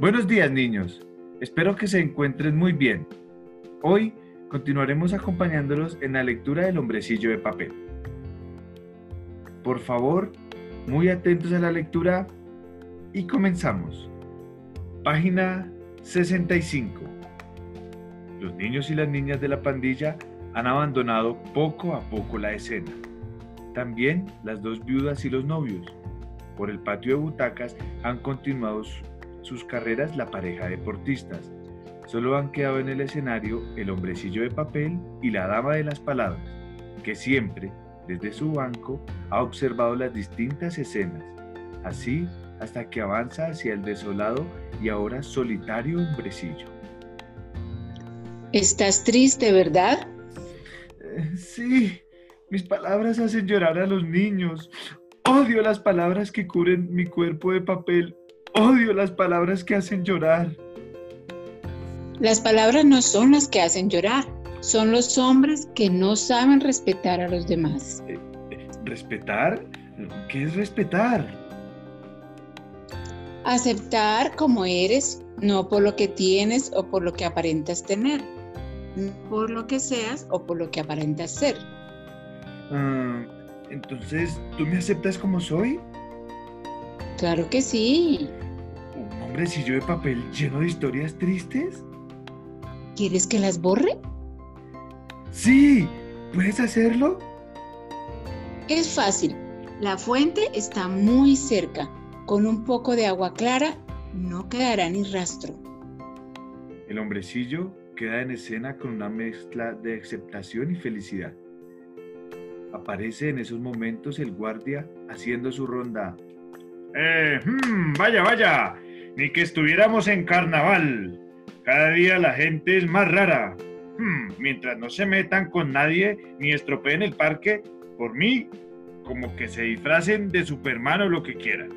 Buenos días niños, espero que se encuentren muy bien. Hoy continuaremos acompañándolos en la lectura del hombrecillo de papel. Por favor, muy atentos a la lectura y comenzamos. Página 65. Los niños y las niñas de la pandilla han abandonado poco a poco la escena. También las dos viudas y los novios. Por el patio de butacas han continuado sus carreras la pareja de deportistas. Solo han quedado en el escenario el hombrecillo de papel y la dama de las palabras, que siempre, desde su banco, ha observado las distintas escenas, así hasta que avanza hacia el desolado y ahora solitario hombrecillo. ¿Estás triste, verdad? Eh, sí, mis palabras hacen llorar a los niños. Odio las palabras que cubren mi cuerpo de papel. Odio las palabras que hacen llorar. Las palabras no son las que hacen llorar, son los hombres que no saben respetar a los demás. Eh, ¿Respetar? ¿Qué es respetar? Aceptar como eres, no por lo que tienes o por lo que aparentas tener, por lo que seas o por lo que aparentas ser. Ah, entonces, ¿tú me aceptas como soy? Claro que sí. ¿Un hombrecillo de papel lleno de historias tristes? ¿Quieres que las borre? Sí, ¿puedes hacerlo? Es fácil. La fuente está muy cerca. Con un poco de agua clara no quedará ni rastro. El hombrecillo queda en escena con una mezcla de aceptación y felicidad. Aparece en esos momentos el guardia haciendo su ronda. Eh, hmm, vaya, vaya, ni que estuviéramos en carnaval. Cada día la gente es más rara. Hmm, mientras no se metan con nadie ni estropeen el parque, por mí, como que se disfracen de Superman o lo que quieran.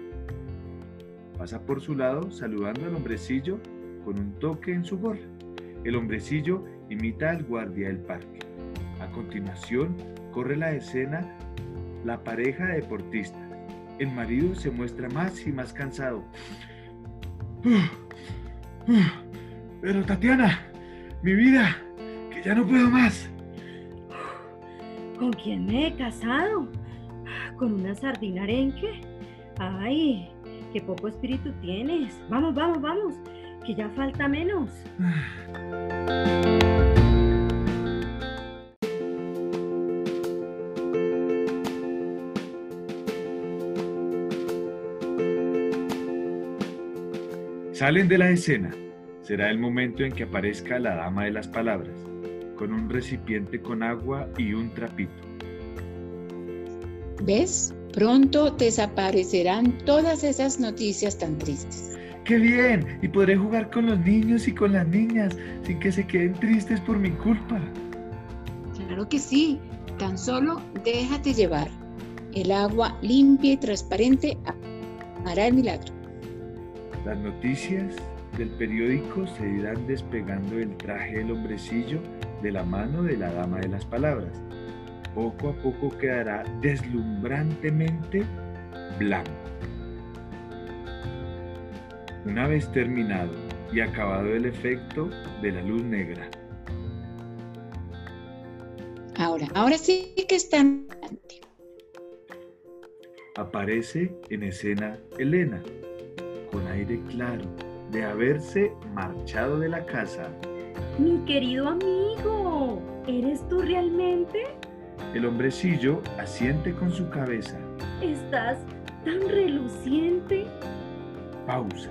Pasa por su lado saludando al hombrecillo con un toque en su gorra. El hombrecillo imita al guardia del parque. A continuación, corre la escena la pareja de deportistas. El marido se muestra más y más cansado. Pero Tatiana, mi vida, que ya no puedo más. ¿Con quién me he casado? ¿Con una sardina arenque? Ay, qué poco espíritu tienes. Vamos, vamos, vamos, que ya falta menos. Salen de la escena será el momento en que aparezca la dama de las palabras, con un recipiente con agua y un trapito. ¿Ves? Pronto desaparecerán todas esas noticias tan tristes. ¡Qué bien! Y podré jugar con los niños y con las niñas sin que se queden tristes por mi culpa. Claro que sí. Tan solo déjate llevar. El agua limpia y transparente hará el milagro. Las noticias del periódico se irán despegando el traje del hombrecillo de la mano de la dama de las palabras. Poco a poco quedará deslumbrantemente blanco. Una vez terminado y acabado el efecto de la luz negra. Ahora, ahora sí que están. Aparece en escena Elena, con aire claro, de haberse marchado de la casa. Mi querido amigo, ¿eres tú realmente? El hombrecillo asiente con su cabeza. Estás tan reluciente. Pausa,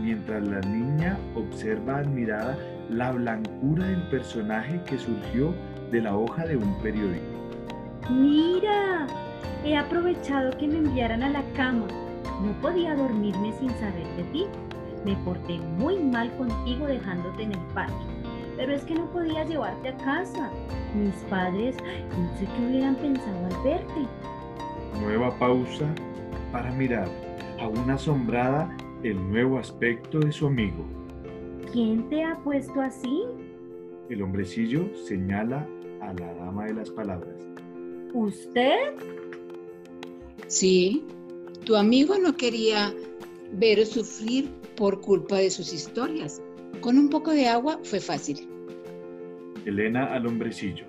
mientras la niña observa admirada la blancura del personaje que surgió de la hoja de un periódico. Mira, he aprovechado que me enviaran a la cama. No podía dormirme sin saber de ti. Me porté muy mal contigo dejándote en el parque, pero es que no podía llevarte a casa. Mis padres no sé qué hubieran pensado al verte. Nueva pausa para mirar, aún asombrada, el nuevo aspecto de su amigo. ¿Quién te ha puesto así? El hombrecillo señala a la dama de las palabras. ¿Usted? Sí, tu amigo no quería ver sufrir por culpa de sus historias. Con un poco de agua fue fácil. Elena al hombrecillo.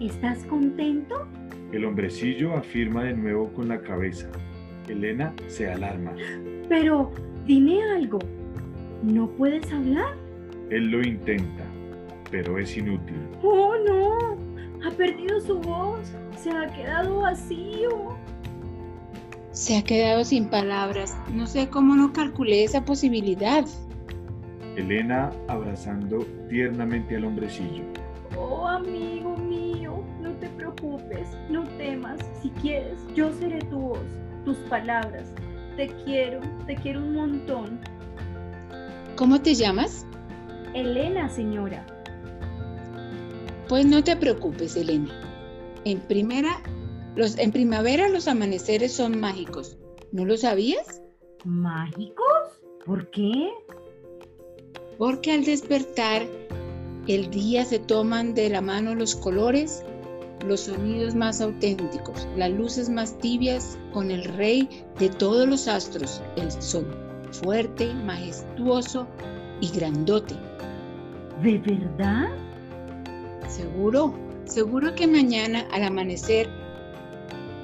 ¿Estás contento? El hombrecillo afirma de nuevo con la cabeza. Elena se alarma. Pero dime algo. ¿No puedes hablar? Él lo intenta, pero es inútil. Oh, no. Ha perdido su voz. Se ha quedado vacío. Se ha quedado sin palabras. No sé cómo no calculé esa posibilidad. Elena abrazando tiernamente al hombrecillo. Oh, amigo mío, no te preocupes, no temas. Si quieres, yo seré tu voz, tus palabras. Te quiero, te quiero un montón. ¿Cómo te llamas? Elena, señora. Pues no te preocupes, Elena. En primera, los, en primavera los amaneceres son mágicos. ¿No lo sabías? ¿Mágicos? ¿Por qué? Porque al despertar el día se toman de la mano los colores, los sonidos más auténticos, las luces más tibias con el rey de todos los astros, el sol, fuerte, majestuoso y grandote. ¿De verdad? Seguro, seguro que mañana al amanecer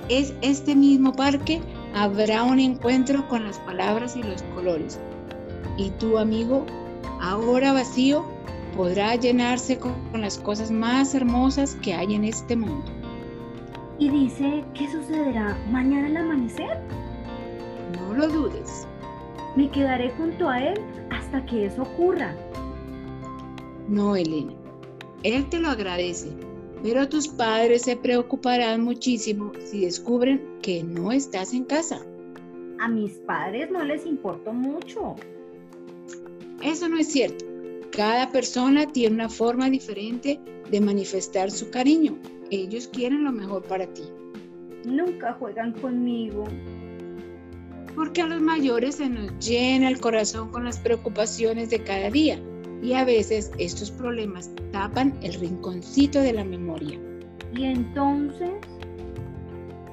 es este mismo parque habrá un encuentro con las palabras y los colores. Y tu amigo, ahora vacío, podrá llenarse con, con las cosas más hermosas que hay en este mundo. ¿Y dice qué sucederá mañana al amanecer? No lo dudes. Me quedaré junto a él hasta que eso ocurra. No, Elena. Él te lo agradece, pero tus padres se preocuparán muchísimo si descubren que no estás en casa. A mis padres no les importó mucho. Eso no es cierto. Cada persona tiene una forma diferente de manifestar su cariño. Ellos quieren lo mejor para ti. Nunca juegan conmigo. Porque a los mayores se nos llena el corazón con las preocupaciones de cada día y a veces estos problemas tapan el rinconcito de la memoria. ¿Y entonces?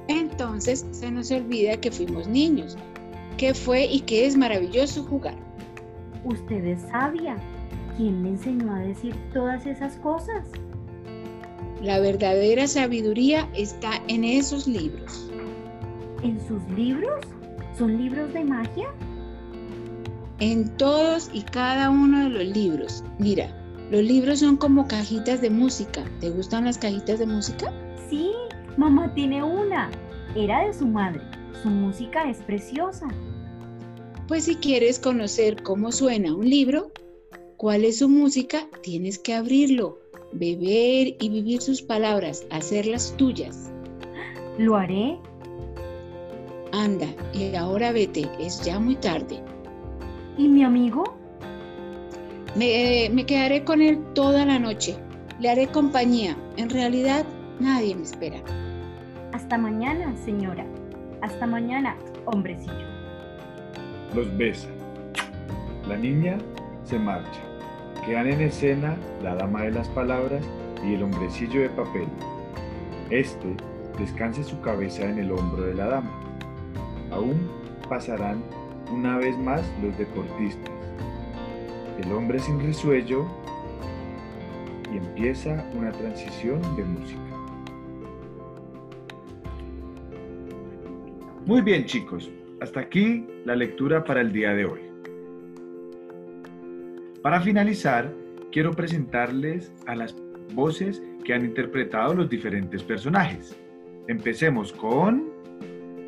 Entonces se nos olvida que fuimos niños, que fue y que es maravilloso jugar. Usted es sabia. ¿Quién le enseñó a decir todas esas cosas? La verdadera sabiduría está en esos libros. ¿En sus libros? ¿Son libros de magia? En todos y cada uno de los libros. Mira, los libros son como cajitas de música. ¿Te gustan las cajitas de música? Sí, mamá tiene una. Era de su madre. Su música es preciosa. Pues si quieres conocer cómo suena un libro, cuál es su música, tienes que abrirlo, beber y vivir sus palabras, hacerlas tuyas. Lo haré. Anda, y ahora vete, es ya muy tarde. ¿Y mi amigo? Me, me quedaré con él toda la noche. Le haré compañía. En realidad, nadie me espera. Hasta mañana, señora. Hasta mañana, hombrecillo. Los besa. La niña se marcha. Quedan en escena la dama de las palabras y el hombrecillo de papel. Este descansa su cabeza en el hombro de la dama. Aún pasarán una vez más los deportistas. El hombre sin resuello y empieza una transición de música. Muy bien chicos, hasta aquí la lectura para el día de hoy. Para finalizar, quiero presentarles a las voces que han interpretado los diferentes personajes. Empecemos con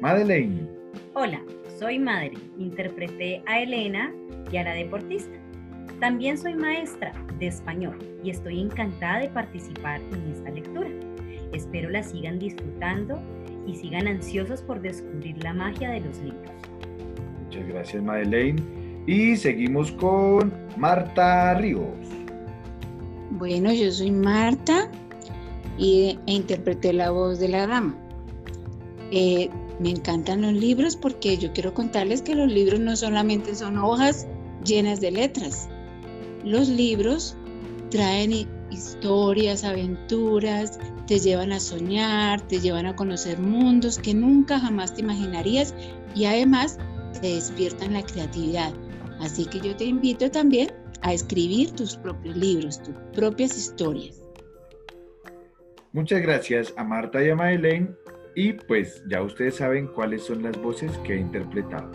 Madeleine. Hola, soy madre. Interpreté a Elena y a la deportista. También soy maestra de español y estoy encantada de participar en esta lectura. Espero la sigan disfrutando y sigan ansiosos por descubrir la magia de los libros. Muchas gracias Madeleine. Y seguimos con Marta Ríos. Bueno, yo soy Marta y, e interpreté la voz de la dama. Eh, me encantan los libros porque yo quiero contarles que los libros no solamente son hojas llenas de letras. Los libros traen historias, aventuras, te llevan a soñar, te llevan a conocer mundos que nunca jamás te imaginarías y además te despiertan la creatividad. Así que yo te invito también a escribir tus propios libros, tus propias historias. Muchas gracias a Marta y a Madeleine y pues ya ustedes saben cuáles son las voces que he interpretado.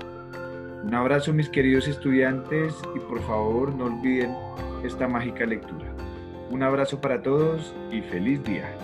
Un abrazo mis queridos estudiantes y por favor no olviden esta mágica lectura. Un abrazo para todos y feliz día.